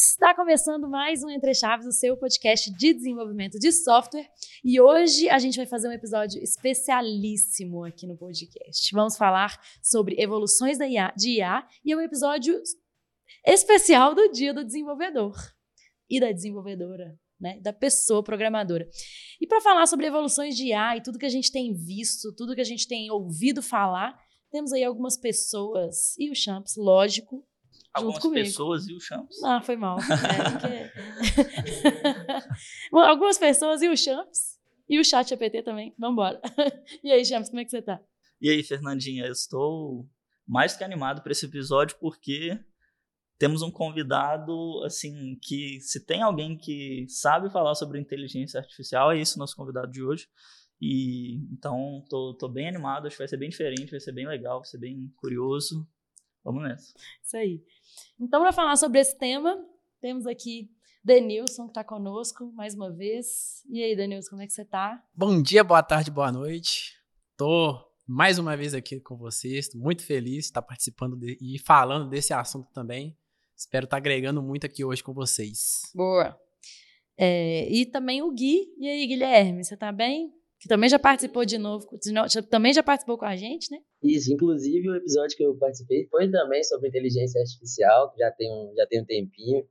Está começando mais um Entre Chaves, o seu podcast de desenvolvimento de software. E hoje a gente vai fazer um episódio especialíssimo aqui no podcast. Vamos falar sobre evoluções da IA, de IA e é um episódio especial do Dia do Desenvolvedor e da desenvolvedora. Né, da pessoa programadora. E para falar sobre evoluções de IA e tudo que a gente tem visto, tudo que a gente tem ouvido falar, temos aí algumas pessoas e o Champs, lógico, Algumas pessoas e o Champs. Ah, foi mal. É, porque... Algumas pessoas e o Champs. E o chat APT também. Vambora. E aí, Champs, como é que você tá? E aí, Fernandinha, eu estou mais que animado para esse episódio porque temos um convidado, assim, que se tem alguém que sabe falar sobre inteligência artificial, é esse o nosso convidado de hoje. E então tô, tô bem animado, acho que vai ser bem diferente, vai ser bem legal, vai ser bem curioso. Vamos nessa. Isso aí. Então, para falar sobre esse tema, temos aqui Denilson, que está conosco mais uma vez. E aí, Denilson, como é que você está? Bom dia, boa tarde, boa noite. Tô mais uma vez aqui com vocês, Tô muito feliz de estar participando de, e falando desse assunto também. Espero estar agregando muito aqui hoje com vocês. Boa. É, e também o Gui. E aí, Guilherme, você está bem? Que também já participou de novo, de também já participou com a gente, né? Isso, inclusive o episódio que eu participei foi também sobre inteligência artificial, que já tem um, já tem um tempinho.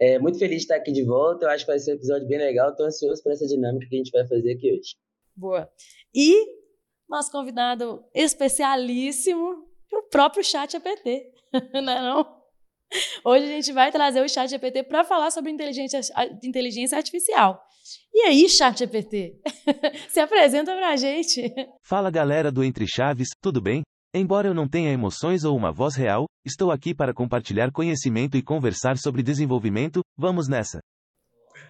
É, muito feliz de estar aqui de volta, eu acho que vai ser um episódio bem legal, estou ansioso por essa dinâmica que a gente vai fazer aqui hoje. Boa. E nosso convidado especialíssimo, o próprio chat APT, não é não? Hoje a gente vai trazer o chat GPT para falar sobre inteligência, inteligência artificial. E aí, chat GPT? Se apresenta para a gente. Fala galera do Entre Chaves, tudo bem? Embora eu não tenha emoções ou uma voz real, estou aqui para compartilhar conhecimento e conversar sobre desenvolvimento, vamos nessa!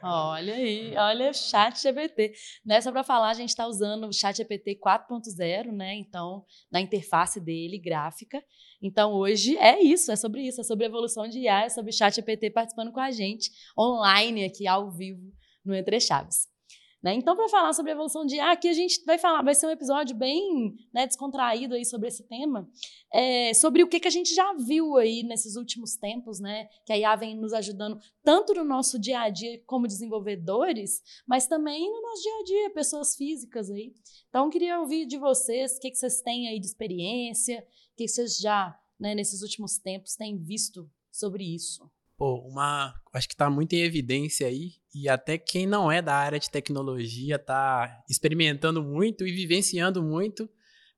Olha aí, olha o chat GPT. Né, só para falar, a gente está usando o chat GPT 4.0, né? Então, na interface dele, gráfica. Então, hoje é isso, é sobre isso, é sobre evolução de IA, é sobre o chat GPT participando com a gente, online aqui, ao vivo, no Entre Chaves. Né? Então, para falar sobre a evolução de IA, aqui a gente vai falar, vai ser um episódio bem né, descontraído aí sobre esse tema, é, sobre o que, que a gente já viu aí nesses últimos tempos, né? Que a IA vem nos ajudando tanto no nosso dia a dia como desenvolvedores, mas também no nosso dia a dia, pessoas físicas aí. Então, queria ouvir de vocês o que, que vocês têm aí de experiência, o que, que vocês já, né, nesses últimos tempos, têm visto sobre isso. Pô, uma. Acho que está muito em evidência aí, e até quem não é da área de tecnologia está experimentando muito e vivenciando muito,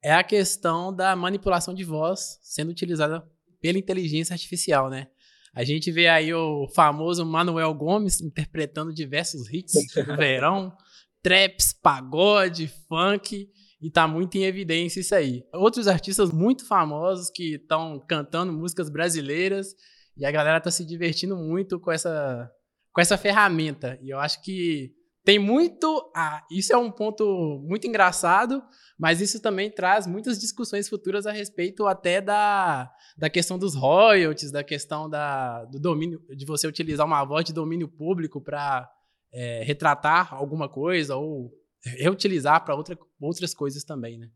é a questão da manipulação de voz sendo utilizada pela inteligência artificial, né? A gente vê aí o famoso Manuel Gomes interpretando diversos hits do verão, traps, pagode, funk, e tá muito em evidência isso aí. Outros artistas muito famosos que estão cantando músicas brasileiras e a galera tá se divertindo muito com essa, com essa ferramenta. E eu acho que tem muito. Isso é um ponto muito engraçado, mas isso também traz muitas discussões futuras a respeito até da, da questão dos royalties, da questão da, do domínio, de você utilizar uma voz de domínio público para é, retratar alguma coisa ou reutilizar para outra, outras coisas também, né?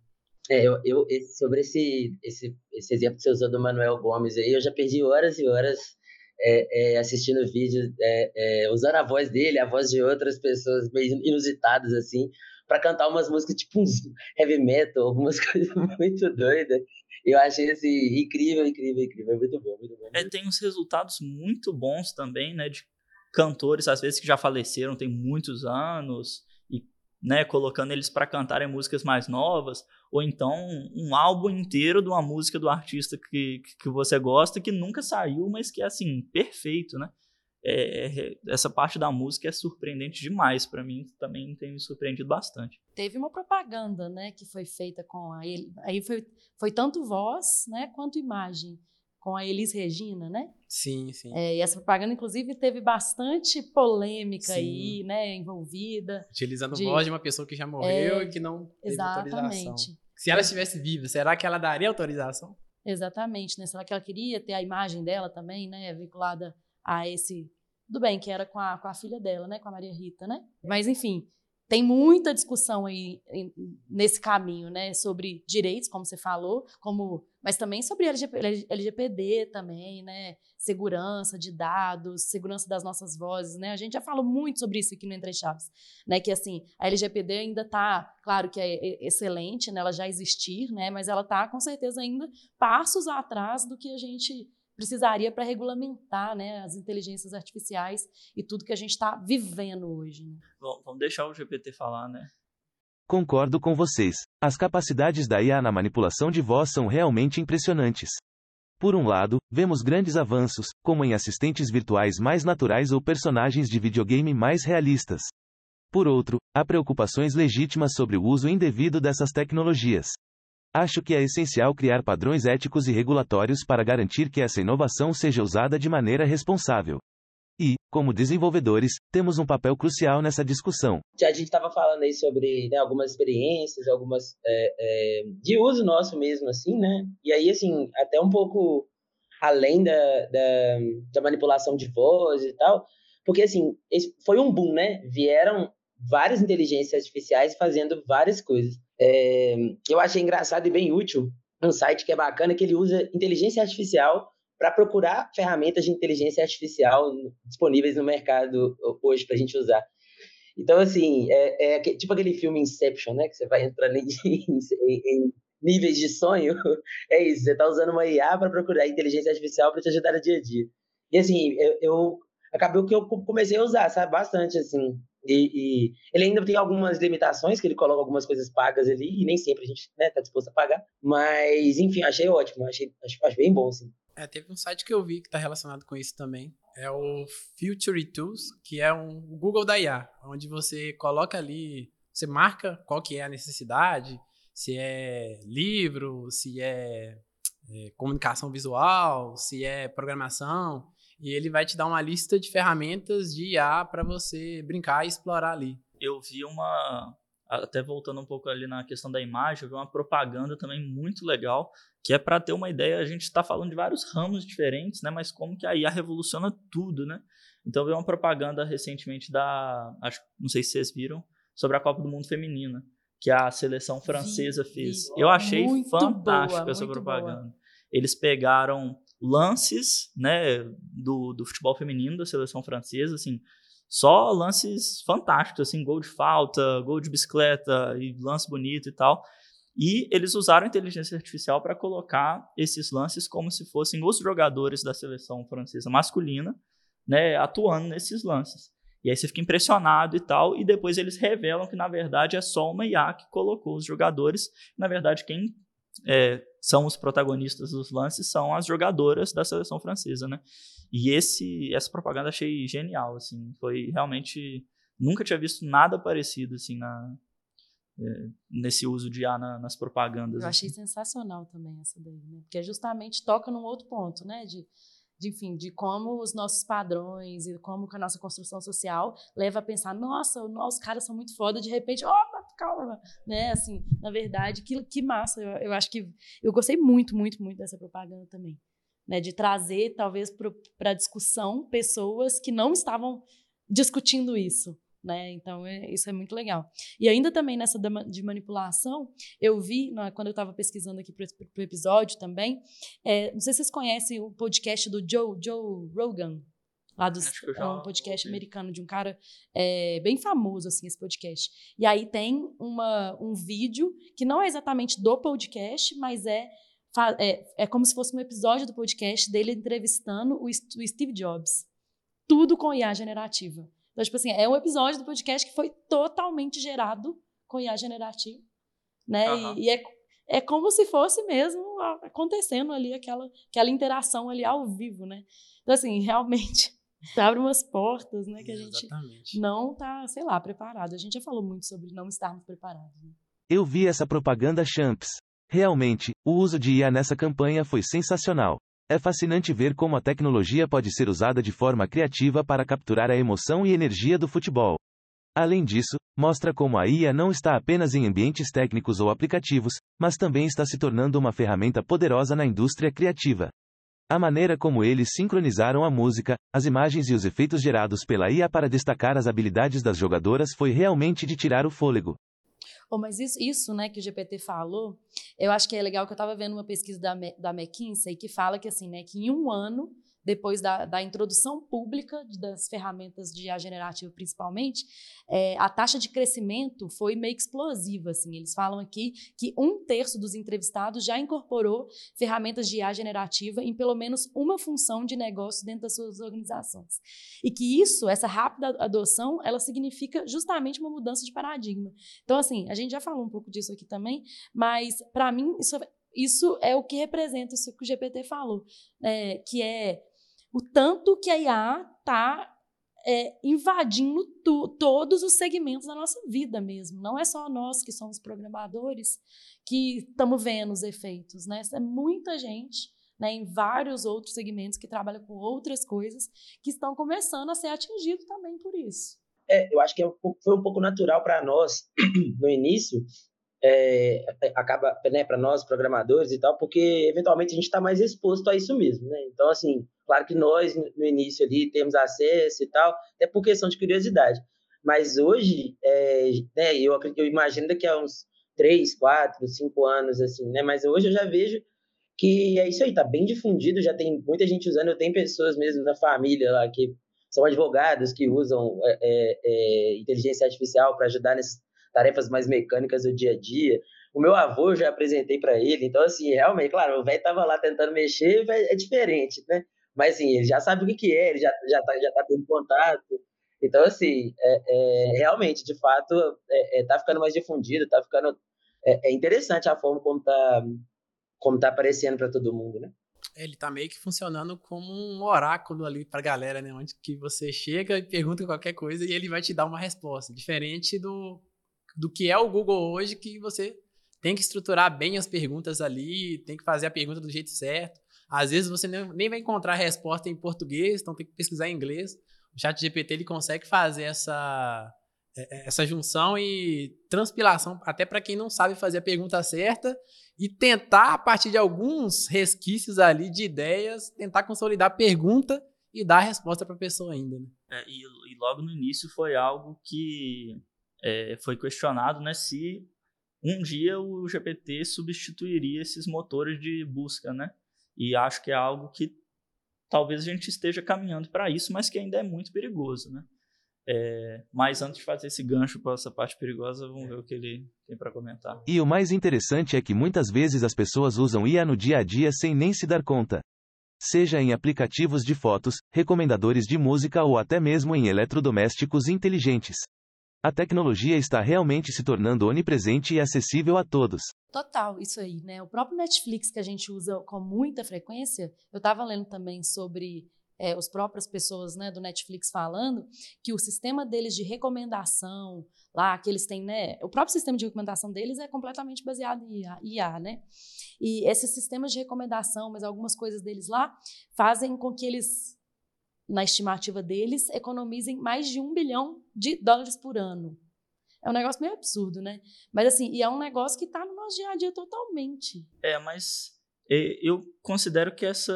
É, eu, eu sobre esse, esse, esse exemplo que você usou do Manuel Gomes aí, eu já perdi horas e horas é, é, assistindo vídeos, é, é, usando a voz dele, a voz de outras pessoas meio inusitadas, assim, para cantar umas músicas tipo uns heavy metal, algumas coisas muito doidas. Eu achei assim, incrível, incrível, incrível. Muito bom, muito bom. É, tem uns resultados muito bons também, né? De cantores, às vezes, que já faleceram, tem muitos anos né, colocando eles para cantarem músicas mais novas, ou então um álbum inteiro de uma música do artista que, que você gosta que nunca saiu, mas que é assim, perfeito, né? É, é essa parte da música é surpreendente demais para mim, também tem me surpreendido bastante. Teve uma propaganda, né, que foi feita com a aí foi, foi tanto voz, né, quanto imagem com a Elis Regina, né? Sim, sim. É, e essa propaganda, inclusive, teve bastante polêmica sim. aí, né, envolvida. Utilizando de... voz de uma pessoa que já morreu é, e que não teve exatamente. autorização. Se ela estivesse viva, será que ela daria autorização? Exatamente, né? Será que ela queria ter a imagem dela também, né, vinculada a esse... Tudo bem, que era com a, com a filha dela, né, com a Maria Rita, né? Mas, enfim, tem muita discussão aí nesse caminho, né, sobre direitos, como você falou, como mas também sobre LGP, LGPD também, né? Segurança de dados, segurança das nossas vozes, né? A gente já falou muito sobre isso aqui no Entre Chaves, né? Que assim, a LGPD ainda está, claro que é excelente, né? Ela já existir, né? Mas ela está com certeza ainda passos atrás do que a gente precisaria para regulamentar né, as inteligências artificiais e tudo que a gente está vivendo hoje. Né? Bom, vamos deixar o GPT falar, né? Concordo com vocês. As capacidades da IA na manipulação de voz são realmente impressionantes. Por um lado, vemos grandes avanços, como em assistentes virtuais mais naturais ou personagens de videogame mais realistas. Por outro, há preocupações legítimas sobre o uso indevido dessas tecnologias. Acho que é essencial criar padrões éticos e regulatórios para garantir que essa inovação seja usada de maneira responsável. E, como desenvolvedores, temos um papel crucial nessa discussão. A gente estava falando aí sobre né, algumas experiências, algumas é, é, de uso nosso mesmo, assim, né? E aí, assim, até um pouco além da, da, da manipulação de voz e tal, porque, assim, foi um boom, né? Vieram várias inteligências artificiais fazendo várias coisas. É, eu achei engraçado e bem útil um site que é bacana, que ele usa inteligência artificial para procurar ferramentas de inteligência artificial disponíveis no mercado hoje para a gente usar. Então, assim, é, é, tipo aquele filme Inception, né? Que você vai entrando em, em, em níveis de sonho. É isso, você está usando uma IA para procurar inteligência artificial para te ajudar no dia a dia. E, assim, eu, eu acabou que eu comecei a usar, sabe? Bastante, assim. E, e, ele ainda tem algumas limitações, que ele coloca algumas coisas pagas ali, e nem sempre a gente né, tá disposto a pagar. Mas, enfim, achei ótimo, achei, acho bem bom, assim. É, teve um site que eu vi que está relacionado com isso também. É o Future Tools, que é um Google da IA, onde você coloca ali, você marca qual que é a necessidade, se é livro, se é, é comunicação visual, se é programação, e ele vai te dar uma lista de ferramentas de IA para você brincar e explorar ali. Eu vi uma, até voltando um pouco ali na questão da imagem, eu vi uma propaganda também muito legal, que é para ter uma ideia, a gente está falando de vários ramos diferentes, né, mas como que a IA revoluciona tudo, né? Então eu vi uma propaganda recentemente da, acho, não sei se vocês viram, sobre a Copa do Mundo Feminina, que a seleção francesa vi, fez. Vi. Eu achei muito fantástica boa, essa propaganda. Boa. Eles pegaram lances, né, do, do futebol feminino da seleção francesa, assim, só lances fantásticos, assim, gol de falta, gol de bicicleta e lance bonito e tal. E eles usaram inteligência artificial para colocar esses lances como se fossem os jogadores da seleção francesa masculina, né, atuando nesses lances. E aí você fica impressionado e tal, e depois eles revelam que na verdade é só uma IA que colocou os jogadores. Na verdade, quem é, são os protagonistas dos lances são as jogadoras da seleção francesa, né? E esse essa propaganda achei genial, assim, foi realmente nunca tinha visto nada parecido assim na é, nesse uso de A na, nas propagandas. Eu achei assim. sensacional também essa daí, né? Porque justamente toca num outro ponto, né? De, de, enfim, de como os nossos padrões e como a nossa construção social leva a pensar, nossa, os caras são muito foda, de repente, opa, calma, né? Assim, na verdade, que, que massa. Eu, eu acho que eu gostei muito, muito, muito dessa propaganda também. Né, de trazer, talvez, para a discussão pessoas que não estavam discutindo isso. Né? Então, é, isso é muito legal. E ainda também nessa de manipulação, eu vi, quando eu estava pesquisando aqui para o episódio também, é, não sei se vocês conhecem o podcast do Joe, Joe Rogan, lá do é um podcast americano de um cara é, bem famoso assim esse podcast e aí tem uma, um vídeo que não é exatamente do podcast mas é, é é como se fosse um episódio do podcast dele entrevistando o, o Steve Jobs tudo com IA generativa então tipo assim é um episódio do podcast que foi totalmente gerado com IA generativa né uhum. e, e é é como se fosse mesmo acontecendo ali aquela aquela interação ali ao vivo né então assim realmente abre umas portas, né, que a gente Exatamente. não tá, sei lá, preparado. A gente já falou muito sobre não estarmos preparados. Né? Eu vi essa propaganda Champs. Realmente, o uso de IA nessa campanha foi sensacional. É fascinante ver como a tecnologia pode ser usada de forma criativa para capturar a emoção e energia do futebol. Além disso, mostra como a IA não está apenas em ambientes técnicos ou aplicativos, mas também está se tornando uma ferramenta poderosa na indústria criativa. A maneira como eles sincronizaram a música, as imagens e os efeitos gerados pela IA para destacar as habilidades das jogadoras foi realmente de tirar o fôlego. Oh, mas isso, isso, né, que o GPT falou, eu acho que é legal que eu estava vendo uma pesquisa da, da McKinsey que fala que assim, né, que em um ano depois da, da introdução pública das ferramentas de IA generativa, principalmente, é, a taxa de crescimento foi meio explosiva. Assim. Eles falam aqui que um terço dos entrevistados já incorporou ferramentas de IA generativa em pelo menos uma função de negócio dentro das suas organizações. E que isso, essa rápida adoção, ela significa justamente uma mudança de paradigma. Então, assim, a gente já falou um pouco disso aqui também, mas, para mim, isso isso é o que representa isso que o GPT falou, é, que é o tanto que a IA está é, invadindo tu, todos os segmentos da nossa vida mesmo. Não é só nós que somos programadores que estamos vendo os efeitos, né? É muita gente né, em vários outros segmentos que trabalham com outras coisas que estão começando a ser atingidos também por isso. É, eu acho que é foi um pouco natural para nós no início, é, acaba né, para nós programadores e tal, porque eventualmente a gente está mais exposto a isso mesmo, né? Então assim, Claro que nós, no início ali, temos acesso e tal, até por questão de curiosidade. Mas hoje, é, né, eu, eu imagino daqui a uns três, quatro, cinco anos, assim, né? Mas hoje eu já vejo que é isso aí, tá bem difundido, já tem muita gente usando, eu tenho pessoas mesmo na família lá que são advogados que usam é, é, é inteligência artificial para ajudar nessas tarefas mais mecânicas do dia a dia. O meu avô eu já apresentei para ele, então assim, realmente, claro, o velho tava lá tentando mexer, é diferente, né? Mas, assim, ele já sabe o que, que é, ele já, já, tá, já tá tendo contato. Então, assim, é, é realmente, de fato, é, é, tá ficando mais difundido, tá ficando... É, é interessante a forma como tá, como tá aparecendo para todo mundo, né? Ele tá meio que funcionando como um oráculo ali pra galera, né? Onde que você chega e pergunta qualquer coisa e ele vai te dar uma resposta. Diferente do, do que é o Google hoje, que você tem que estruturar bem as perguntas ali, tem que fazer a pergunta do jeito certo. Às vezes você nem vai encontrar a resposta em português, então tem que pesquisar em inglês. O chat GPT ele consegue fazer essa, é, é, essa junção e transpilação, até para quem não sabe fazer a pergunta certa e tentar, a partir de alguns resquícios ali de ideias, tentar consolidar a pergunta e dar a resposta para a pessoa ainda. Né? É, e, e, logo no início foi algo que é, foi questionado, né, se um dia o GPT substituiria esses motores de busca, né? E acho que é algo que talvez a gente esteja caminhando para isso, mas que ainda é muito perigoso, né? É, mas antes de fazer esse gancho para essa parte perigosa, vamos ver o que ele tem para comentar. E o mais interessante é que muitas vezes as pessoas usam IA no dia a dia sem nem se dar conta. Seja em aplicativos de fotos, recomendadores de música ou até mesmo em eletrodomésticos inteligentes. A tecnologia está realmente se tornando onipresente e acessível a todos. Total, isso aí, né? O próprio Netflix que a gente usa com muita frequência, eu estava lendo também sobre é, as próprias pessoas né, do Netflix falando que o sistema deles de recomendação, lá que eles têm, né? O próprio sistema de recomendação deles é completamente baseado em IA, IA né? E esses sistemas de recomendação, mas algumas coisas deles lá, fazem com que eles na estimativa deles, economizem mais de um bilhão de dólares por ano. É um negócio meio absurdo, né? Mas assim, e é um negócio que está no nosso dia a dia totalmente. É, mas eu considero que essa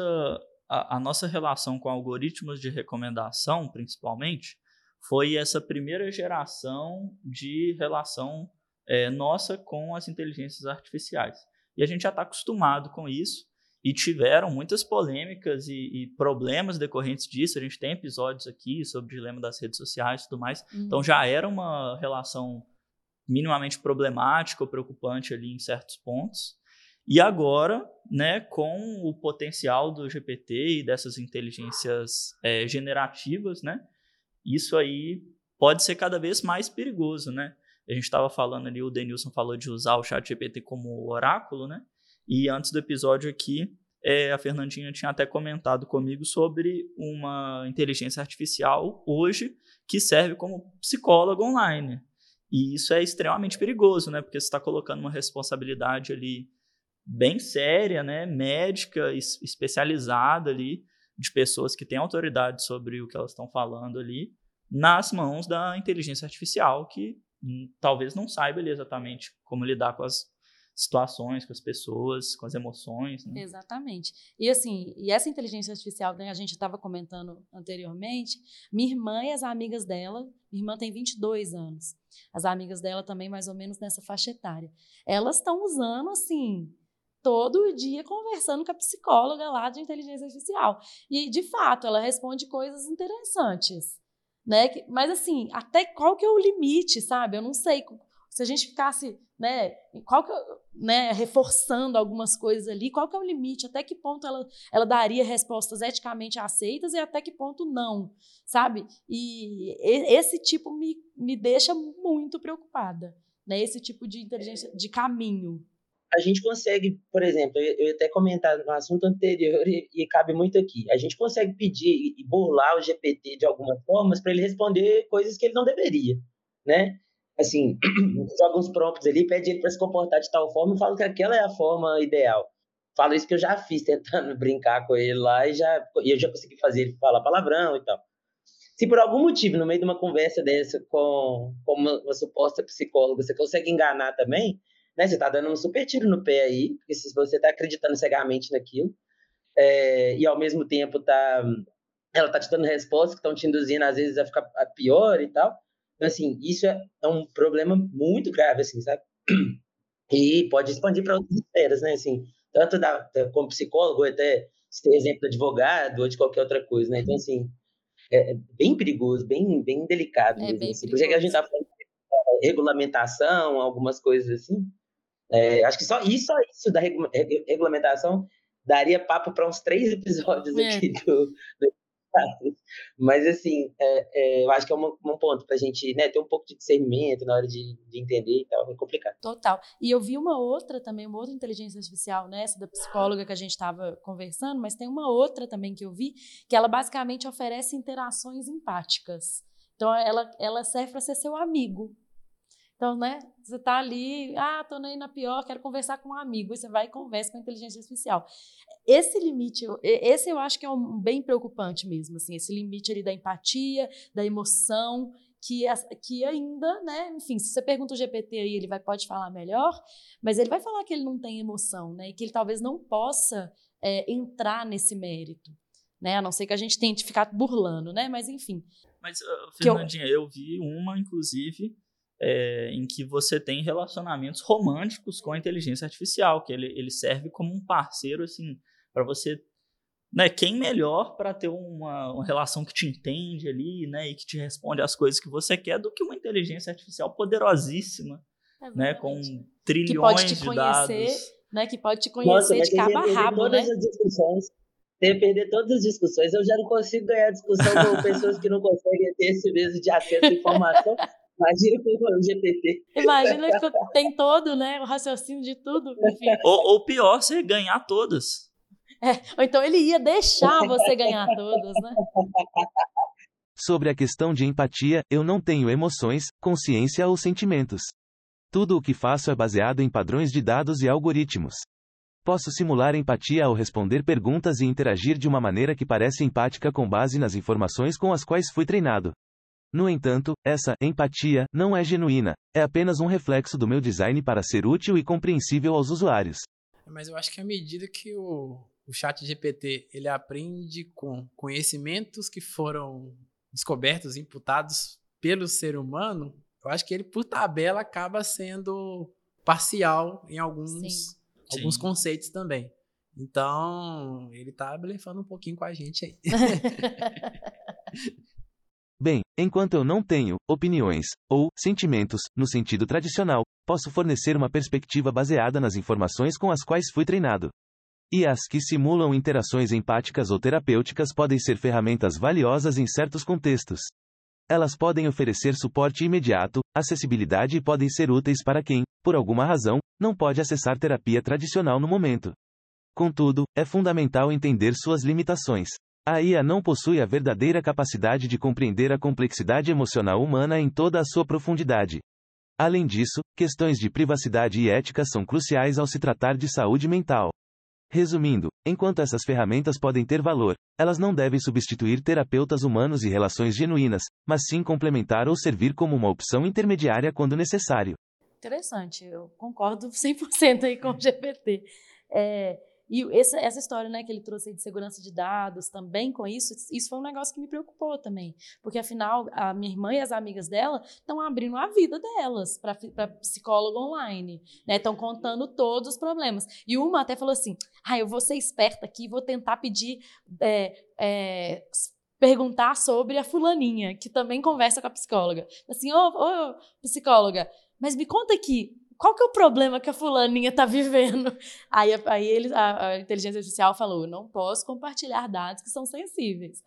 a, a nossa relação com algoritmos de recomendação, principalmente, foi essa primeira geração de relação é, nossa com as inteligências artificiais. E a gente já está acostumado com isso e tiveram muitas polêmicas e, e, problemas decorrentes disso. A gente tem episódios aqui sobre o dilema das redes sociais e tudo mais. Uhum. Então já era uma relação minimamente problemática ou preocupante ali em certos pontos. E agora, né, com o potencial do GPT e dessas inteligências é, generativas, né, isso aí pode ser cada vez mais perigoso, né? A gente estava falando ali, o Denilson falou de usar o chat GPT como oráculo, né? E antes do episódio aqui, é, a Fernandinha tinha até comentado comigo sobre uma inteligência artificial hoje que serve como psicólogo online. E isso é extremamente perigoso, né? Porque você está colocando uma responsabilidade ali bem séria, né? Médica, especializada ali, de pessoas que têm autoridade sobre o que elas estão falando ali, nas mãos da inteligência artificial, que hum, talvez não saiba ali exatamente como lidar com as situações, com as pessoas, com as emoções. Né? Exatamente. E assim, e essa inteligência artificial, né, a gente estava comentando anteriormente, minha irmã e as amigas dela, minha irmã tem 22 anos, as amigas dela também mais ou menos nessa faixa etária, elas estão usando assim todo dia conversando com a psicóloga lá de inteligência artificial. E, de fato, ela responde coisas interessantes. Né? Mas, assim, até qual que é o limite, sabe? Eu não sei. Se a gente ficasse, né, qual que, né, reforçando algumas coisas ali, qual que é o limite? Até que ponto ela, ela daria respostas eticamente aceitas e até que ponto não, sabe? E esse tipo me, me deixa muito preocupada, né? Esse tipo de inteligência, de caminho a gente consegue, por exemplo, eu, até comentar no assunto anterior e, e, cabe muito aqui, a gente consegue pedir e burlar o GPT de alguma forma para ele responder coisas que ele não deveria, né? Assim, joga uns prompts ali, pede ele para se comportar de tal forma e fala que aquela é a forma ideal. Falo isso que eu já fiz, tentando brincar com ele lá e, já, e eu já consegui fazer ele falar palavrão e tal. Se por algum motivo, no meio de uma conversa dessa com, com uma, uma suposta psicóloga, você consegue enganar também, né? Você está dando um super tiro no pé aí, porque se você está acreditando cegamente naquilo, é, e ao mesmo tempo tá, ela está te dando respostas que estão te induzindo, às vezes, a ficar pior e tal. Então, assim, isso é, é um problema muito grave, assim, sabe? E pode expandir para outras esferas, né? Assim, tanto da, da, como psicólogo, até se tem exemplo de advogado ou de qualquer outra coisa, né? Então, assim, é, é bem perigoso, bem, bem delicado. É mesmo, bem assim. Por isso que a gente está falando de regulamentação, algumas coisas assim. É, acho que só isso, só isso da regulamentação daria papo para uns três episódios é. aqui do, do, Mas, assim, é, é, eu acho que é um, um ponto para a gente né, ter um pouco de discernimento na hora de, de, entender e tal, é complicado. Total. E eu vi uma outra também, uma outra inteligência artificial, né, essa da psicóloga que a gente estava conversando, mas tem uma outra também que eu vi, que ela basicamente oferece interações empáticas. Então, ela, ela serve para ser seu amigo. Então, né, você está ali, ah, estou aí na pior, quero conversar com um amigo, e você vai e conversa com a inteligência artificial. Esse limite, esse eu acho que é um bem preocupante mesmo, assim, esse limite ali da empatia, da emoção, que, que ainda, né, enfim, se você pergunta o GPT aí, ele vai, pode falar melhor, mas ele vai falar que ele não tem emoção, né, e que ele talvez não possa é, entrar nesse mérito, né, a não ser que a gente tente ficar burlando, né, mas enfim. Mas, uh, Fernandinha, eu... eu vi uma, inclusive, é, em que você tem relacionamentos românticos com a inteligência artificial, que ele, ele serve como um parceiro, assim, para você. Né, quem melhor para ter uma, uma, relação que te entende ali, né, e que te responde às coisas que você quer do que uma inteligência artificial poderosíssima, é né, com trilhões que pode te de conhecer, dados. Né, que pode te conhecer Nossa, de cabo a rabo, todas né? As discussões, tem perder todas as discussões. Eu já não consigo ganhar discussão com pessoas que não conseguem ter esse mesmo de acesso à informação. Imagina com o GPT. Imagina que tem todo, né? O raciocínio de tudo. Ou, ou pior, você ganhar todas. É, ou então ele ia deixar você ganhar todas, né? Sobre a questão de empatia, eu não tenho emoções, consciência ou sentimentos. Tudo o que faço é baseado em padrões de dados e algoritmos. Posso simular empatia ao responder perguntas e interagir de uma maneira que parece empática com base nas informações com as quais fui treinado. No entanto, essa empatia não é genuína, é apenas um reflexo do meu design para ser útil e compreensível aos usuários. Mas eu acho que à medida que o, o chat GPT ele aprende com conhecimentos que foram descobertos, imputados pelo ser humano, eu acho que ele, por tabela, acaba sendo parcial em alguns, alguns Sim. conceitos também. Então, ele tá blefando um pouquinho com a gente aí. Bem, enquanto eu não tenho opiniões ou sentimentos no sentido tradicional, posso fornecer uma perspectiva baseada nas informações com as quais fui treinado. E as que simulam interações empáticas ou terapêuticas podem ser ferramentas valiosas em certos contextos. Elas podem oferecer suporte imediato, acessibilidade e podem ser úteis para quem, por alguma razão, não pode acessar terapia tradicional no momento. Contudo, é fundamental entender suas limitações. A IA não possui a verdadeira capacidade de compreender a complexidade emocional humana em toda a sua profundidade. Além disso, questões de privacidade e ética são cruciais ao se tratar de saúde mental. Resumindo, enquanto essas ferramentas podem ter valor, elas não devem substituir terapeutas humanos e relações genuínas, mas sim complementar ou servir como uma opção intermediária quando necessário. Interessante, eu concordo 100% aí com o GPT. É, e essa, essa história né, que ele trouxe de segurança de dados também com isso, isso foi um negócio que me preocupou também. Porque, afinal, a minha irmã e as amigas dela estão abrindo a vida delas para psicólogo online. Estão né, contando todos os problemas. E uma até falou assim: ah, eu vou ser esperta aqui, vou tentar pedir. É, é, perguntar sobre a fulaninha, que também conversa com a psicóloga. Assim, ô, oh, oh, psicóloga, mas me conta aqui, qual que é o problema que a fulaninha está vivendo? Aí, aí ele, a, a, inteligência artificial falou, não posso compartilhar dados que são sensíveis.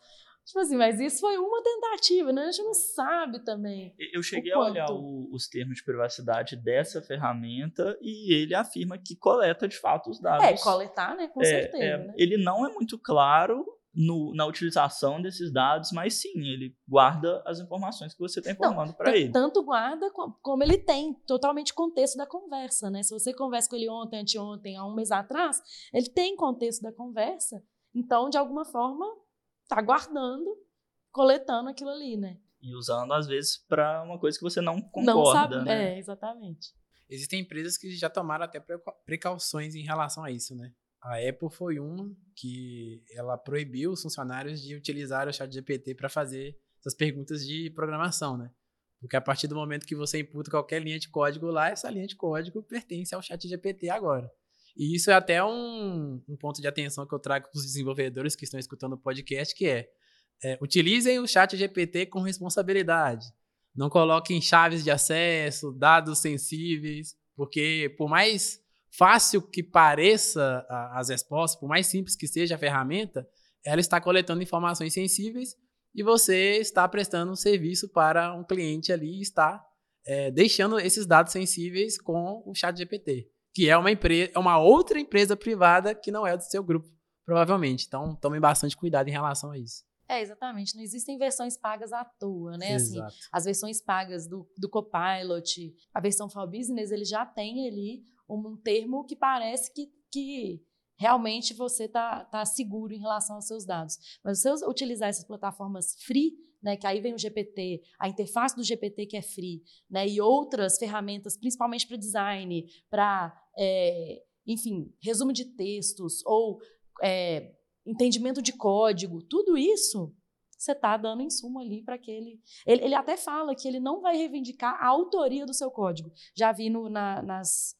Tipo assim, mas isso foi uma tentativa, né? A gente não sabe também. Eu cheguei a olhar o, os termos de privacidade dessa ferramenta e ele afirma que coleta de fato os dados. É, coletar, né? Com é, certeza. É, né? Ele não é muito claro no, na utilização desses dados, mas sim, ele guarda as informações que você está informando para ele. Tanto guarda como ele tem totalmente contexto da conversa, né? Se você conversa com ele ontem, anteontem, há um mês atrás, ele tem contexto da conversa, então, de alguma forma, está guardando, coletando aquilo ali, né? E usando, às vezes, para uma coisa que você não concorda, não sabe, né? É, exatamente. Existem empresas que já tomaram até precauções em relação a isso, né? A Apple foi uma que ela proibiu os funcionários de utilizar o chat GPT para fazer essas perguntas de programação, né? Porque a partir do momento que você imputa qualquer linha de código lá, essa linha de código pertence ao chat GPT agora. E isso é até um, um ponto de atenção que eu trago para os desenvolvedores que estão escutando o podcast, que é, é utilizem o chat GPT com responsabilidade. Não coloquem chaves de acesso, dados sensíveis, porque por mais fácil que pareça as respostas, por mais simples que seja a ferramenta, ela está coletando informações sensíveis e você está prestando um serviço para um cliente ali e está é, deixando esses dados sensíveis com o chat GPT, que é uma, empresa, é uma outra empresa privada que não é do seu grupo, provavelmente. Então, tomem bastante cuidado em relação a isso. É, exatamente. Não existem versões pagas à toa, né? Assim, as versões pagas do, do Copilot, a versão For Business, ele já tem ali um termo que parece que, que realmente você está tá seguro em relação aos seus dados. Mas se você utilizar essas plataformas free, né, que aí vem o GPT, a interface do GPT que é free, né, e outras ferramentas, principalmente para design, para, é, enfim, resumo de textos ou é, entendimento de código, tudo isso você está dando insumo ali para aquele. Ele, ele até fala que ele não vai reivindicar a autoria do seu código. Já vi no, na, nas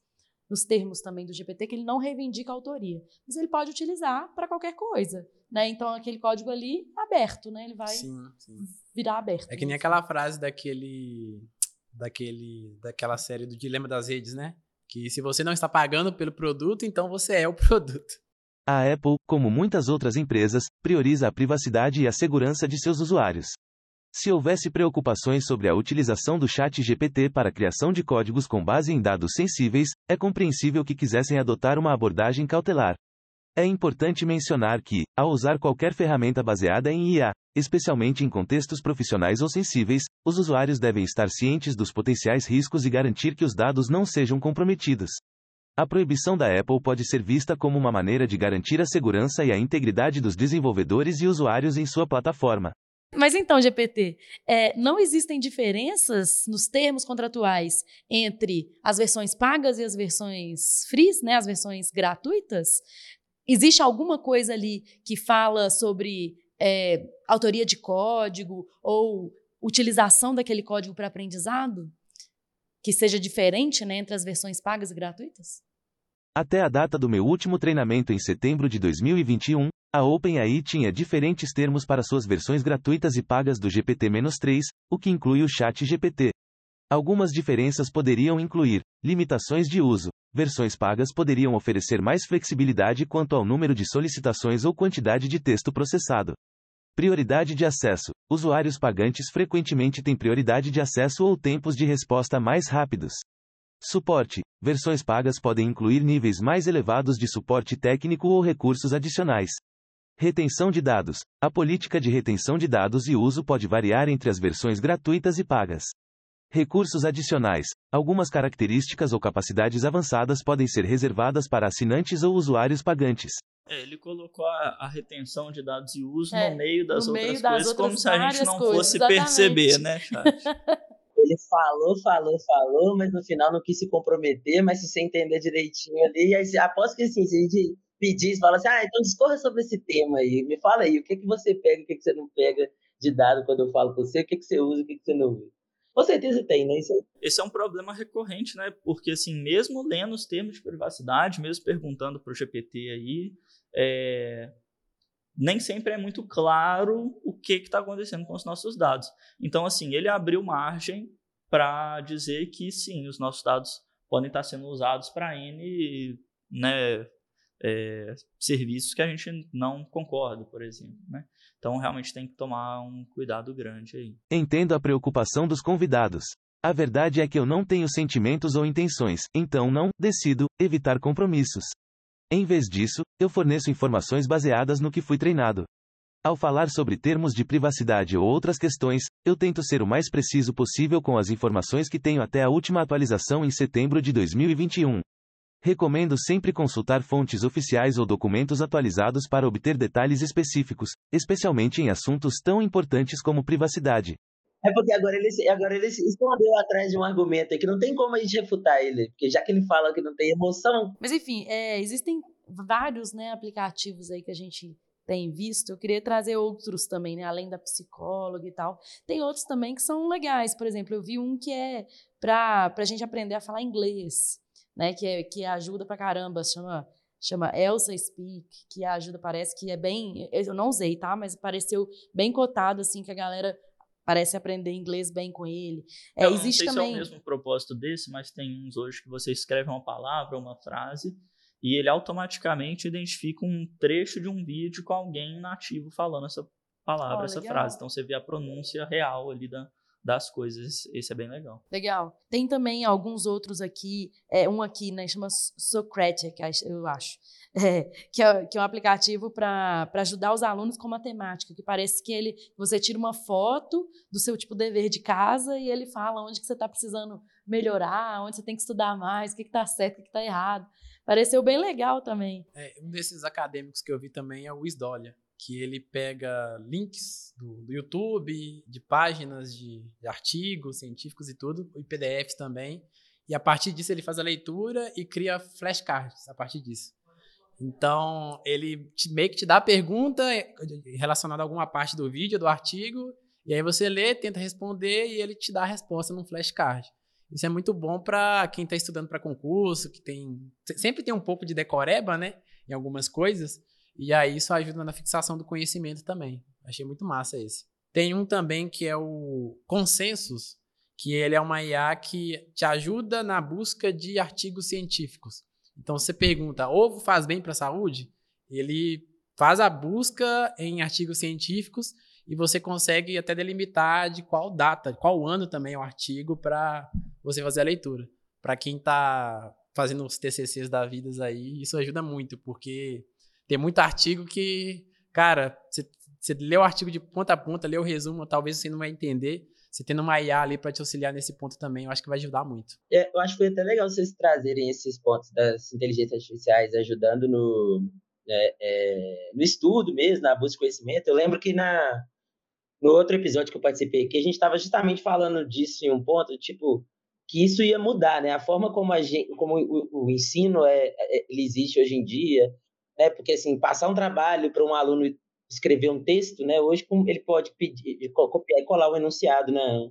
nos termos também do GPT, que ele não reivindica a autoria. Mas ele pode utilizar para qualquer coisa. Né? Então, aquele código ali é aberto, né? Ele vai sim, sim. virar aberto. É que nem aquela frase daquele, daquele, daquela série do Dilema das Redes, né? Que se você não está pagando pelo produto, então você é o produto. A Apple, como muitas outras empresas, prioriza a privacidade e a segurança de seus usuários. Se houvesse preocupações sobre a utilização do chat GPT para a criação de códigos com base em dados sensíveis, é compreensível que quisessem adotar uma abordagem cautelar. É importante mencionar que, ao usar qualquer ferramenta baseada em IA, especialmente em contextos profissionais ou sensíveis, os usuários devem estar cientes dos potenciais riscos e garantir que os dados não sejam comprometidos. A proibição da Apple pode ser vista como uma maneira de garantir a segurança e a integridade dos desenvolvedores e usuários em sua plataforma. Mas então, GPT, é, não existem diferenças nos termos contratuais entre as versões pagas e as versões free, né, as versões gratuitas? Existe alguma coisa ali que fala sobre é, autoria de código ou utilização daquele código para aprendizado? Que seja diferente né, entre as versões pagas e gratuitas? Até a data do meu último treinamento em setembro de 2021, a OpenAI tinha diferentes termos para suas versões gratuitas e pagas do GPT-3, o que inclui o Chat GPT. Algumas diferenças poderiam incluir limitações de uso. Versões pagas poderiam oferecer mais flexibilidade quanto ao número de solicitações ou quantidade de texto processado. Prioridade de acesso. Usuários pagantes frequentemente têm prioridade de acesso ou tempos de resposta mais rápidos. Suporte. Versões pagas podem incluir níveis mais elevados de suporte técnico ou recursos adicionais. Retenção de dados. A política de retenção de dados e uso pode variar entre as versões gratuitas e pagas. Recursos adicionais. Algumas características ou capacidades avançadas podem ser reservadas para assinantes ou usuários pagantes. É, ele colocou a, a, retenção de dados e uso é, no meio das no outras meio das coisas, outras como se a gente não coisas, fosse exatamente. perceber, né, chat? ele falou, falou, falou, mas no final não quis se comprometer, mas se você entender direitinho ali, e aí após que assim, se a gente pedir, fala assim, ah, então discorra sobre esse tema aí, me fala aí, o que, que você pega, o que, que você não pega de dado quando eu falo com você, o que, que você usa, o que, que você não usa. Com certeza tem, né? Isso Esse é um problema recorrente, né? Porque, assim, mesmo lendo os termos de privacidade, mesmo perguntando para o GPT aí, é... nem sempre é muito claro o que está acontecendo com os nossos dados. Então, assim, ele abriu margem para dizer que, sim, os nossos dados podem estar sendo usados para N né, é, serviços que a gente não concorda, por exemplo. Né? Então, realmente tem que tomar um cuidado grande aí. Entendo a preocupação dos convidados. A verdade é que eu não tenho sentimentos ou intenções, então não decido evitar compromissos. Em vez disso, eu forneço informações baseadas no que fui treinado. Ao falar sobre termos de privacidade ou outras questões, eu tento ser o mais preciso possível com as informações que tenho até a última atualização em setembro de 2021. Recomendo sempre consultar fontes oficiais ou documentos atualizados para obter detalhes específicos, especialmente em assuntos tão importantes como privacidade. É porque agora ele, agora ele se escondeu atrás de um argumento que não tem como a gente refutar ele, porque já que ele fala que não tem emoção. Mas enfim, é, existem vários né, aplicativos aí que a gente tem visto. Eu queria trazer outros também, né, além da psicóloga e tal. Tem outros também que são legais. Por exemplo, eu vi um que é para a gente aprender a falar inglês né? Que, é, que ajuda pra caramba, chama chama Elsa Speak, que ajuda, parece que é bem, eu não usei, tá? Mas pareceu bem cotado, assim, que a galera parece aprender inglês bem com ele. É, eu existe não sei também... se é o mesmo propósito desse, mas tem uns hoje que você escreve uma palavra, uma frase, e ele automaticamente identifica um trecho de um vídeo com alguém nativo falando essa palavra, oh, essa legal. frase. Então você vê a pronúncia real ali da, das coisas. Esse é bem legal. Legal. Tem também alguns outros aqui, é, um aqui, né, chama Socratic, eu acho, é, que, é, que é um aplicativo para ajudar os alunos com matemática, que parece que ele, você tira uma foto do seu tipo dever de casa e ele fala onde que você está precisando melhorar, onde você tem que estudar mais, o que está certo, o que está errado. Pareceu bem legal também. É, um desses acadêmicos que eu vi também é o Isdolia que ele pega links do, do YouTube, de páginas de, de, artigos científicos e tudo, e PDFs também. E a partir disso ele faz a leitura e cria flashcards a partir disso. Então, ele te, meio que te dá a pergunta relacionada a alguma parte do vídeo, do artigo, e aí você lê, tenta responder e ele te dá a resposta num flashcard. Isso é muito bom para quem está estudando para concurso, que tem sempre tem um pouco de decoreba, né, em algumas coisas. E aí isso ajuda na fixação do conhecimento também. Achei muito massa esse. Tem um também que é o Consensus, que ele é uma IA que te ajuda na busca de artigos científicos. Então você pergunta, ovo faz bem para a saúde? Ele faz a busca em artigos científicos e você consegue até delimitar de qual data, qual ano também é o artigo para você fazer a leitura. Para quem está fazendo os TCCs da vida aí, isso ajuda muito, porque tem muito artigo que, cara, você, lê o artigo de ponta a ponta, lê o resumo, talvez você não vai entender. Você tendo uma IA ali para te auxiliar nesse ponto também, eu acho que vai ajudar muito. É, eu acho que foi até legal vocês trazerem esses pontos das inteligências artificiais ajudando no, é, é, no estudo mesmo, na busca de conhecimento. Eu lembro que na, no outro episódio que eu participei aqui, a gente estava justamente falando disso em um ponto, tipo, que isso ia mudar, né? A forma como, a gente, como o, o ensino é, é, ele existe hoje em dia, né? Porque assim, passar um trabalho para um aluno escrever um texto, né? Hoje ele pode pedir, copiar e colar o um enunciado na,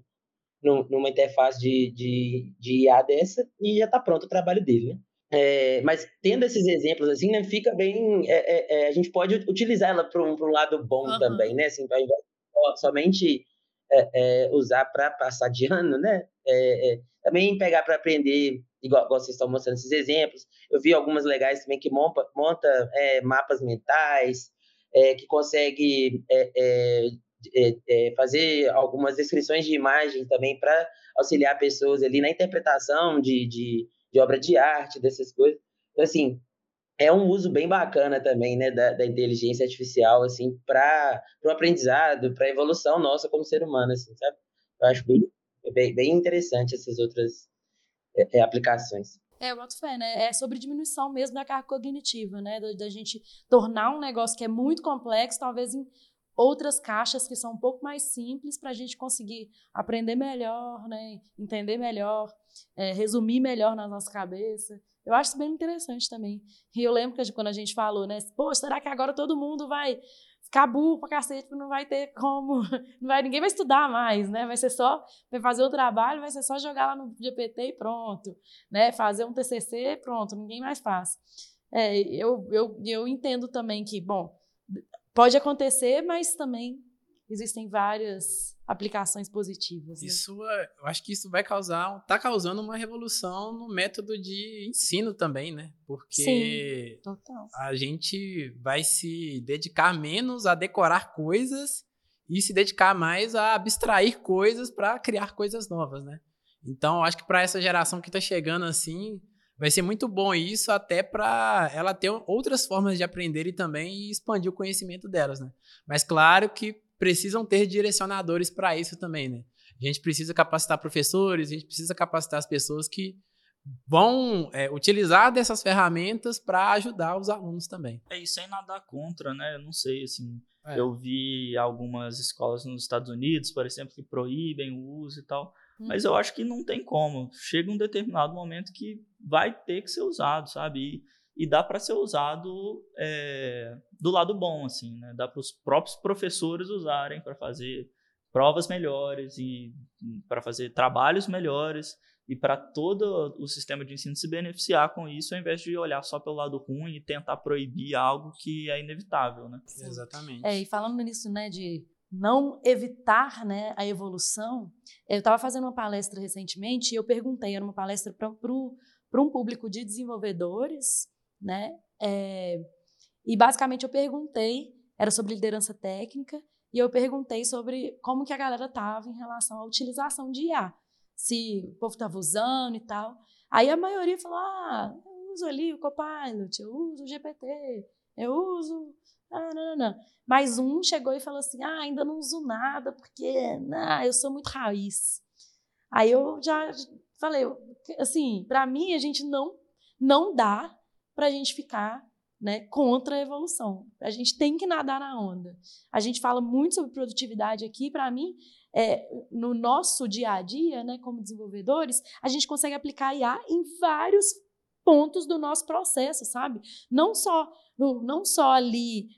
numa interface de, de, de IA dessa e já está pronto o trabalho dele, né? É, mas tendo esses exemplos assim, né, fica bem. É, é, é a gente pode utilizar ela para um, um, lado bom uhum. também, né? Assim, ao invés de somente é, é, usar para passar de ano, né? também pegar para aprender igual, igual, vocês estão mostrando esses exemplos. Eu vi algumas legais também que monta, monta é, mapas mentais, é, que consegue é, é, é, é fazer algumas descrições de imagem também para auxiliar pessoas ali na interpretação de, de, de, obra de arte, dessas coisas. Então, assim, é um uso bem bacana também, né, da, da inteligência artificial, assim, para o aprendizado, para a evolução nossa como ser humano, assim, sabe? Eu acho bem, bem, bem interessante essas outras é, é, aplicações. É, eu boto fé, né? É sobre diminuição mesmo da carga cognitiva, né? Da, da, gente tornar um negócio que é muito complexo, talvez em outras caixas que são um pouco mais simples para a gente conseguir aprender melhor, né? entender melhor, é, resumir melhor na nossa cabeça. Eu acho isso bem interessante também. E eu lembro que quando a gente falou, né? Pô, será que agora todo mundo vai burro pra cacete, não vai ter como, não vai, ninguém vai estudar mais, né? Vai ser só, vai fazer o trabalho, vai ser só jogar lá no GPT e pronto, né? Fazer um TCC, pronto, ninguém mais faz. É, eu, eu, eu entendo também que, bom, pode acontecer, mas também existem várias aplicações positivas. Né? Isso, é, eu acho que isso vai causar, está causando uma revolução no método de ensino também, né? Porque Sim, a gente vai se dedicar menos a decorar coisas e se dedicar mais a abstrair coisas para criar coisas novas, né? Então, eu acho que para essa geração que está chegando assim, vai ser muito bom isso até para ela ter outras formas de aprender e também expandir o conhecimento delas, né? Mas claro que precisam ter direcionadores para isso também, né? A gente precisa capacitar professores, a gente precisa capacitar as pessoas que vão é, utilizar dessas ferramentas para ajudar os alunos também. É isso sem nada contra, né? Eu não sei, assim, é. eu vi algumas escolas nos Estados Unidos, por exemplo, que proíbem o uso e tal, hum. mas eu acho que não tem como. Chega um determinado momento que vai ter que ser usado, sabe? E, e dá para ser usado é, do lado bom, assim, né? Dá para os próprios professores usarem para fazer provas melhores e para fazer trabalhos melhores e para todo o sistema de ensino se beneficiar com isso, ao invés de olhar só pelo lado ruim e tentar proibir algo que é inevitável, né? Sim. Exatamente. É, e falando nisso, né, de não evitar né, a evolução, eu estava fazendo uma palestra recentemente e eu perguntei, era uma palestra para um público de desenvolvedores né? É, e basicamente eu perguntei, era sobre liderança técnica, e eu perguntei sobre como que a galera estava em relação à utilização de IA. Se o povo estava usando e tal. Aí a maioria falou: ah, eu uso ali o Copilot, eu uso o GPT, eu uso. Ah, não, não, não. Mas um chegou e falou assim: ah, ainda não uso nada, porque não, eu sou muito raiz. Aí eu já falei, assim, para mim a gente não não dá para a gente ficar né, contra a evolução. A gente tem que nadar na onda. A gente fala muito sobre produtividade aqui. Para mim, é, no nosso dia a dia, né, como desenvolvedores, a gente consegue aplicar IA em vários pontos do nosso processo, sabe? Não só no, não só ali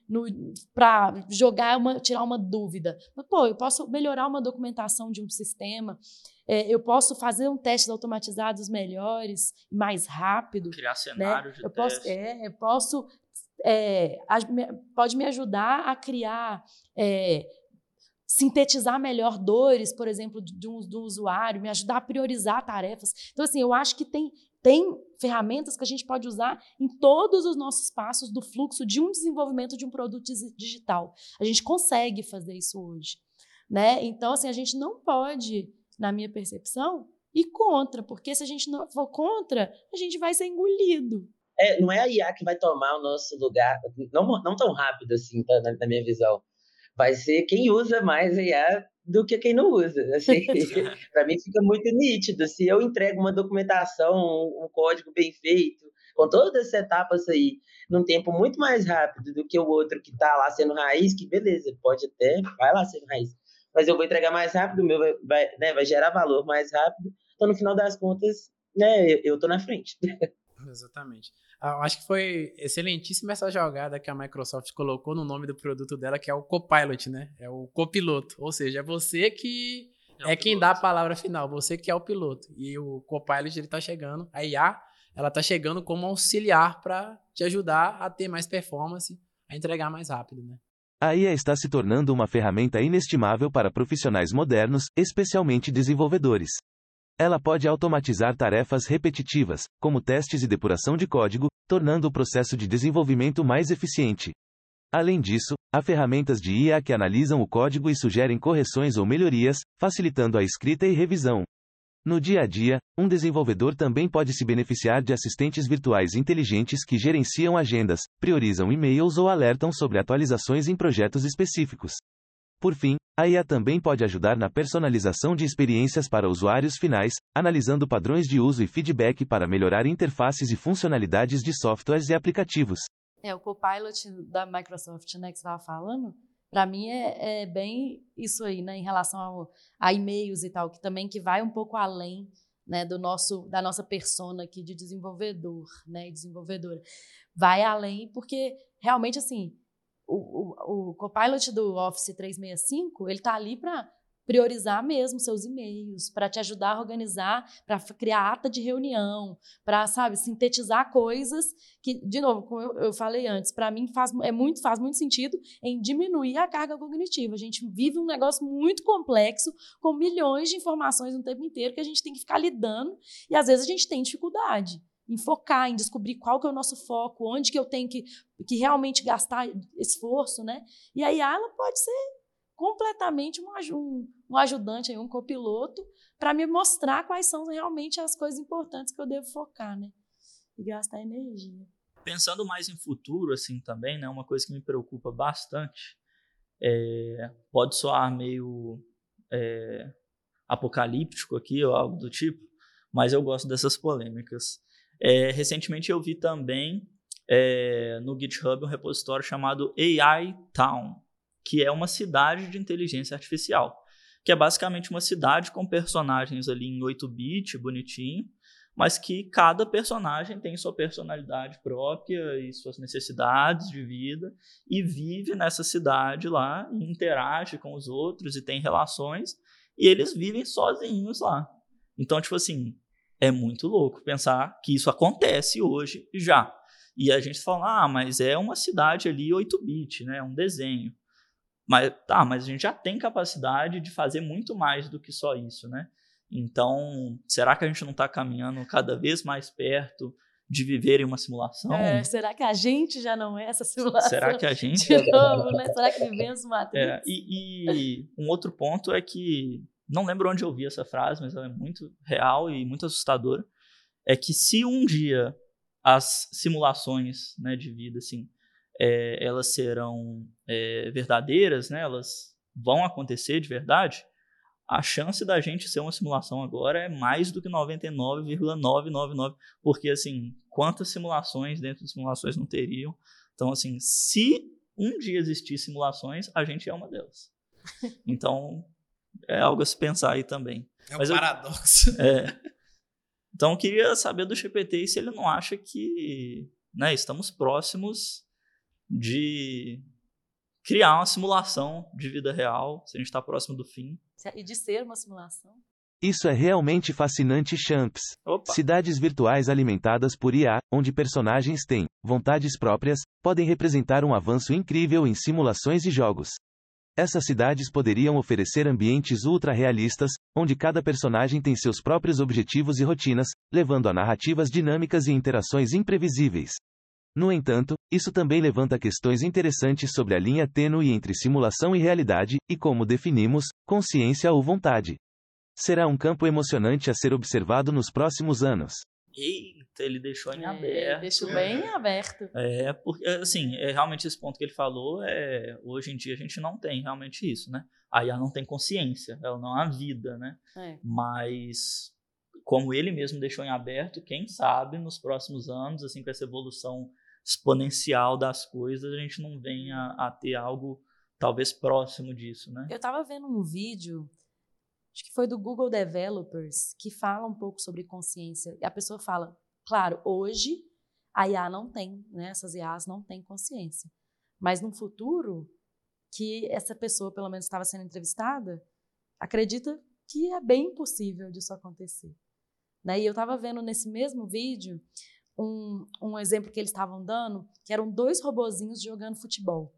para jogar uma, tirar uma dúvida, mas pô, eu posso melhorar uma documentação de um sistema, é, eu posso fazer um testes automatizados melhores, mais rápido. Criar né? cenários né? de eu posso, é, eu posso é, pode me ajudar a criar é, sintetizar melhor dores, por exemplo, de um, de um, usuário, me ajudar a priorizar tarefas. Então, assim, eu acho que tem tem ferramentas que a gente pode usar em todos os nossos passos do fluxo de um desenvolvimento de um produto digital. A gente consegue fazer isso hoje, né? Então, assim, a gente não pode, na minha percepção, ir contra, porque se a gente não for contra, a gente vai ser engolido. É, não é a IA que vai tomar o nosso lugar, não, não tão rápido assim, tá, na, na minha visão. Vai ser quem usa mais IA do que quem não usa. Assim, para mim fica muito nítido. Se eu entrego uma documentação, um código bem feito, com todas as etapas aí, num tempo muito mais rápido do que o outro que está lá sendo raiz, que beleza, pode até, vai lá sendo raiz. Mas eu vou entregar mais rápido, o meu vai, vai, né, vai gerar valor mais rápido. Então, no final das contas, né, eu, tô na frente. Exatamente. Ah, acho que foi excelentíssima essa jogada que a Microsoft colocou no nome do produto dela, que é o Copilot, né? É o copiloto. Ou seja, é você que é, é quem dá a palavra final, você que é o piloto. E o Copilot, ele tá chegando, a IA, ela tá chegando como auxiliar para te ajudar a ter mais performance, a entregar mais rápido, né? A IA está se tornando uma ferramenta inestimável para profissionais modernos, especialmente desenvolvedores. Ela pode automatizar tarefas repetitivas, como testes e depuração de código, tornando o processo de desenvolvimento mais eficiente. Além disso, há ferramentas de IA que analisam o código e sugerem correções ou melhorias, facilitando a escrita e revisão. No dia a dia, um desenvolvedor também pode se beneficiar de assistentes virtuais inteligentes que gerenciam agendas, priorizam e-mails ou alertam sobre atualizações em projetos específicos. Por fim, a IA também pode ajudar na personalização de experiências para usuários finais, analisando padrões de uso e feedback para melhorar interfaces e funcionalidades de softwares e aplicativos. É, o Copilot da Microsoft, né, que você estava falando, Para mim é, é, bem isso aí, né, em relação ao, a e-mails e tal, que também que vai um pouco além né, do nosso da nossa persona aqui de desenvolvedor, né, desenvolvedora. Vai além porque realmente assim, o, o, o Copilot do Office 365, ele está ali para priorizar mesmo seus e-mails, para te ajudar a organizar, para criar ata de reunião, para, sabe, sintetizar coisas que, de novo, como eu, eu falei antes, para mim faz, é muito, faz muito sentido em diminuir a carga cognitiva. A gente vive um negócio muito complexo, com milhões de informações no tempo inteiro que a gente tem que ficar lidando e às vezes a gente tem dificuldade em focar, em descobrir qual que é o nosso foco, onde que eu tenho que, que realmente gastar esforço, né? E aí ela pode ser completamente um, um, um ajudante, um copiloto, para me mostrar quais são realmente as coisas importantes que eu devo focar, né? E gastar energia. Pensando mais em futuro, assim, também, né? Uma coisa que me preocupa bastante, é, pode soar meio é, apocalíptico aqui ou algo do tipo, mas eu gosto dessas polêmicas. É, recentemente eu vi também é, no GitHub um repositório chamado AI Town, que é uma cidade de inteligência artificial, que é basicamente uma cidade com personagens ali em 8-bit, bonitinho, mas que cada personagem tem sua personalidade própria e suas necessidades de vida e vive nessa cidade lá e interage com os outros e tem relações e eles vivem sozinhos lá. Então, tipo assim, é muito louco pensar que isso acontece hoje já. E a gente fala, ah, mas é uma cidade ali 8-bit, né? É um desenho. Mas tá, mas a gente já tem capacidade de fazer muito mais do que só isso, né? Então, será que a gente não está caminhando cada vez mais perto de viver em uma simulação? É, será que a gente já não é essa simulação? Será que a gente. De novo, né? Será que vivemos Matrix? É, e, e um outro ponto é que, não lembro onde eu vi essa frase, mas ela é muito real e muito assustadora, é que se um dia as simulações né, de vida, assim, é, elas serão é, verdadeiras, né? elas vão acontecer de verdade, a chance da gente ser uma simulação agora é mais do que 99,999, porque assim, quantas simulações dentro de simulações não teriam? Então, assim, se um dia existir simulações, a gente é uma delas. Então, é algo a se pensar aí também. É um Mas paradoxo. Eu, é. Então, eu queria saber do GPT se ele não acha que né, estamos próximos de criar uma simulação de vida real, se a gente está próximo do fim. E de ser uma simulação. Isso é realmente fascinante, Champs. Opa. Cidades virtuais alimentadas por IA, onde personagens têm vontades próprias, podem representar um avanço incrível em simulações e jogos. Essas cidades poderiam oferecer ambientes ultra-realistas, onde cada personagem tem seus próprios objetivos e rotinas, levando a narrativas dinâmicas e interações imprevisíveis. No entanto, isso também levanta questões interessantes sobre a linha tênue entre simulação e realidade, e como definimos consciência ou vontade. Será um campo emocionante a ser observado nos próximos anos. Eita, ele deixou em É, aberto. deixou bem aberto. É, porque, assim, é, realmente esse ponto que ele falou, é, hoje em dia a gente não tem realmente isso, né? A IA não tem consciência, ela não há vida, né? É. Mas, como ele mesmo deixou em aberto, quem sabe nos próximos anos, assim, com essa evolução exponencial das coisas, a gente não venha a ter algo talvez próximo disso, né? Eu estava vendo um vídeo, acho que foi do Google Developers, que fala um pouco sobre consciência. E a pessoa fala, claro, hoje a IA não tem, né? Essas IAs não têm consciência. Mas no futuro, que essa pessoa, pelo menos, estava sendo entrevistada, acredita que é bem possível disso acontecer. Né? E eu estava vendo nesse mesmo vídeo um, um exemplo que eles estavam dando, que eram dois robozinhos jogando futebol.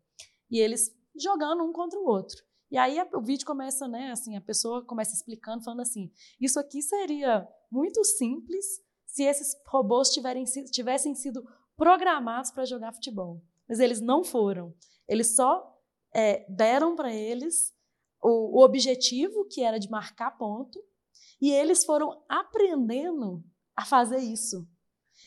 E eles jogando um contra o outro. E aí o vídeo começa, né, assim, a pessoa começa explicando, falando assim, isso aqui seria muito simples se esses robôs tiverem, tivessem sido programados para jogar futebol. Mas eles não foram. Eles só é, deram para eles o, o objetivo, que era de marcar ponto, e eles foram aprendendo a fazer isso.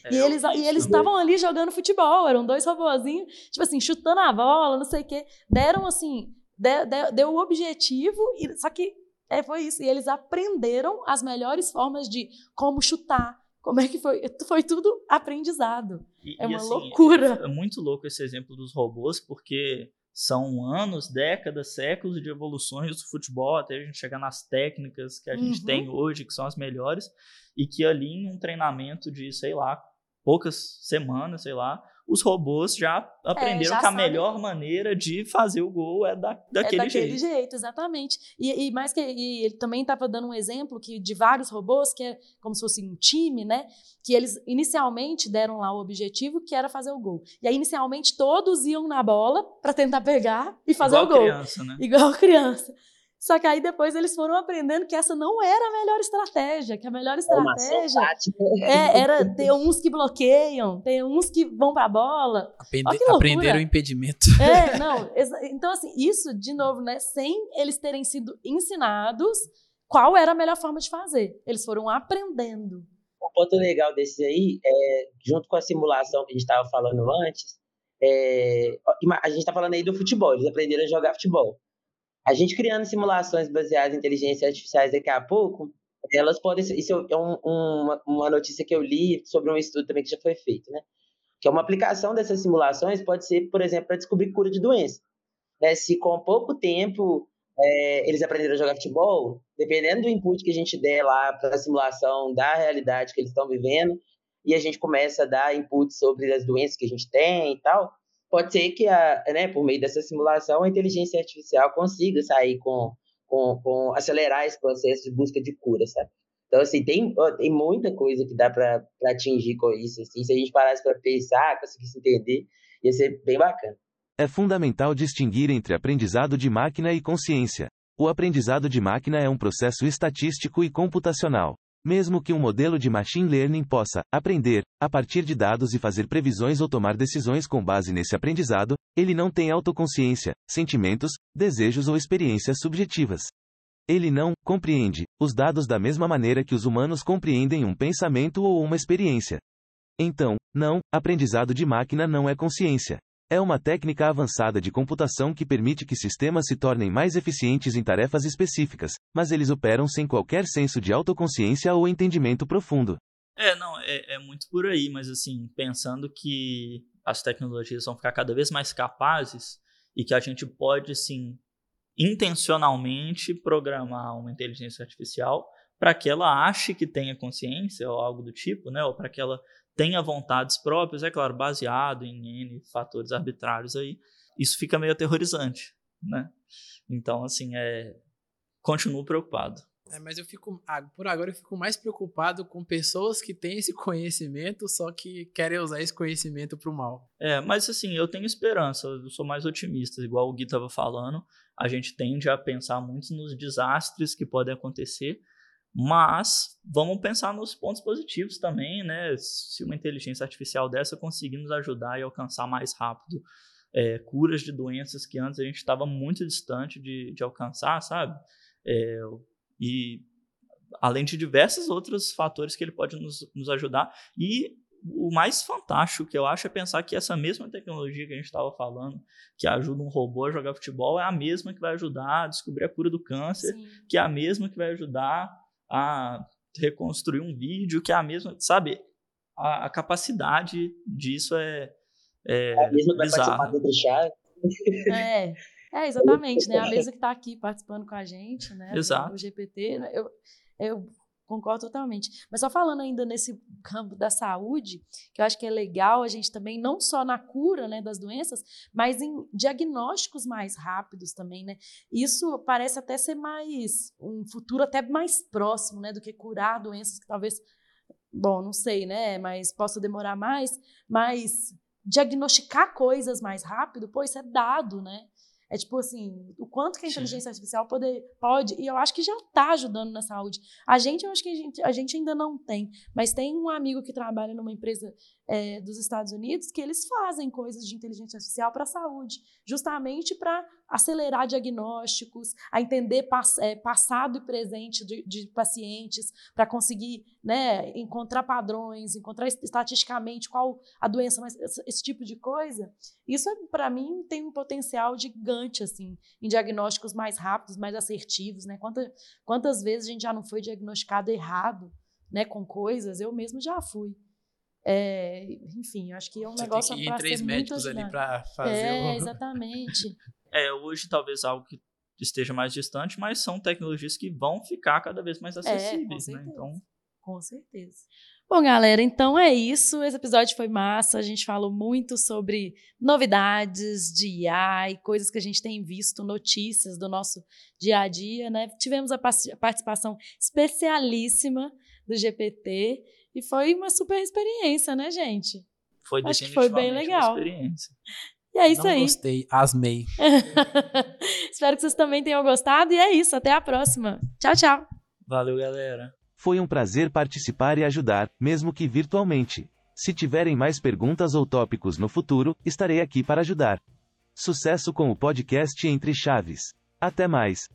É, e eles e eles estavam ali jogando futebol, eram dois robozinhos, tipo assim, chutando a bola, não sei o quê. Deram assim, de, de, deu o objetivo, e, só que é, foi isso. E eles aprenderam as melhores formas de como chutar, como é que foi. Foi tudo aprendizado. E, é e, uma assim, loucura. É muito louco esse exemplo dos robôs, porque são anos, décadas, séculos de evoluções do futebol até a gente chegar nas técnicas que a gente Uhum. tem hoje, que são as melhores, e que ali em um treinamento de, sei lá, poucas semanas, sei lá, os robôs já aprenderam É, já que a sabem. melhor maneira de fazer o gol é da, daquele, é daquele jeito. exatamente. E, e mais que e ele também estava dando um exemplo que de vários robôs que é como se fosse um time, né? Que eles inicialmente deram lá o objetivo que era fazer o gol. E aí inicialmente todos iam na bola para tentar pegar e fazer Igual o gol, criança, né? igual criança. Só que aí depois eles foram aprendendo que essa não era a melhor estratégia, que a melhor É estratégia é, era ter uns que bloqueiam, ter uns que vão para a bola, Aprende- Ó, que loucura. aprenderam o impedimento. é, não. Então, assim, isso, de novo, né? Sem eles terem sido ensinados qual era a melhor forma de fazer. Eles foram aprendendo. Um ponto legal desse aí, é, junto com a simulação que a gente estava falando antes, é, a gente está falando aí do futebol, eles aprenderam a jogar futebol. A gente criando simulações baseadas em inteligência artificiais daqui a pouco, elas podem ser. Isso é um- uma notícia que eu li sobre um estudo também que já foi feito, né? Que é uma aplicação dessas simulações pode ser, por exemplo, para descobrir cura de doença. Né? Se com pouco tempo é, eles aprenderam a jogar futebol, dependendo do input que a gente der lá para a simulação da realidade que eles estão vivendo, e a gente começa a dar input sobre as doenças que a gente tem e tal, pode ser que, a, né, por meio dessa simulação, a inteligência artificial consiga sair com, com, com acelerar esse processo de busca de cura, sabe? Então, assim, tem, tem muita coisa que dá para atingir com isso. Assim, se a gente parasse para pensar, conseguisse entender, ia ser bem bacana. É fundamental distinguir entre aprendizado de máquina e consciência. O aprendizado de máquina é um processo estatístico e computacional. Mesmo que um modelo de machine learning possa aprender a partir de dados e fazer previsões ou tomar decisões com base nesse aprendizado, ele não tem autoconsciência, sentimentos, desejos ou experiências subjetivas. Ele não compreende os dados da mesma maneira que os humanos compreendem um pensamento ou uma experiência. Então, não, aprendizado de máquina não é consciência. É uma técnica avançada de computação que permite que sistemas se tornem mais eficientes em tarefas específicas, mas eles operam sem qualquer senso de autoconsciência ou entendimento profundo. É, não, é, é muito por aí, mas assim, pensando que as tecnologias vão ficar cada vez mais capazes e que a gente pode, assim, intencionalmente programar uma inteligência artificial para que ela ache que tenha consciência ou algo do tipo, né? Ou para que ela tenha vontades próprias, é claro, baseado em N fatores arbitrários aí. Isso fica meio aterrorizante, né? Então, assim, é continuo preocupado. É, mas eu fico, ah, por agora eu fico mais preocupado com pessoas que têm esse conhecimento, só que querem usar esse conhecimento para o mal. É, mas assim, eu tenho esperança, eu sou mais otimista, igual o Gui estava falando. A gente tende a pensar muito nos desastres que podem acontecer, mas vamos pensar nos pontos positivos também, né? Se uma inteligência artificial dessa conseguir nos ajudar e alcançar mais rápido é, curas de doenças que antes a gente estava muito distante de, de alcançar, sabe? É, e além de diversos outros fatores que ele pode nos, nos ajudar. E o mais fantástico que eu acho é pensar que essa mesma tecnologia que a gente estava falando, que ajuda um robô a jogar futebol, é a mesma que vai ajudar a descobrir a cura do câncer, Sim. que é a mesma que vai ajudar a reconstruir um vídeo, que é a mesma, sabe? A, a capacidade disso é, é A mesma que vai participar bizarra. do outro chá. É, é, exatamente, né? A mesa que está aqui participando com a gente, né? Exato. Do GPT, né? eu, eu concordo totalmente. Mas só falando ainda nesse campo da saúde, que eu acho que é legal a gente também, não só na cura né, das doenças, mas em diagnósticos mais rápidos também, né? Isso parece até ser mais, um futuro até mais próximo, né? Do que curar doenças que talvez, bom, não sei, né? Mas possa demorar mais, mas diagnosticar coisas mais rápido, pô, isso é dado, né? É tipo assim, o quanto que a Sim. inteligência artificial pode, pode, e eu acho que já está ajudando na saúde. A gente, eu acho que a gente, a gente ainda não tem, mas tem um amigo que trabalha numa empresa é, dos Estados Unidos que eles fazem coisas de inteligência artificial para a saúde, justamente para acelerar diagnósticos, a entender pass- é, passado e presente de, de pacientes, para conseguir né, encontrar padrões, encontrar est- estatisticamente qual a doença, mas esse, esse tipo de coisa. Isso, para mim, tem um potencial gigante, assim, em diagnósticos mais rápidos, mais assertivos, né? Quanta, quantas vezes a gente já não foi diagnosticado errado, né, com coisas? Eu mesmo já fui. É, enfim, acho que é um Você negócio para três ser muito médicos ali pra fazer É, o... exatamente. É, hoje talvez algo que esteja mais distante, mas são tecnologias que vão ficar cada vez mais acessíveis, né? certeza. Então, Com certeza. Bom, galera, então é isso. Esse episódio foi massa. A gente falou muito sobre novidades de IA e coisas que a gente tem visto, notícias do nosso dia a dia, né? Tivemos a participação especialíssima do GPT e foi uma super experiência, né, gente? foi Acho que foi bem legal. uma experiência. E é isso Não aí. gostei, asmei. Espero que vocês também tenham gostado. E é isso. Até a próxima. Tchau, tchau. Valeu, galera. Foi um prazer participar e ajudar, mesmo que virtualmente. Se tiverem mais perguntas ou tópicos no futuro, estarei aqui para ajudar. Sucesso com o podcast Entre Chaves. Até mais!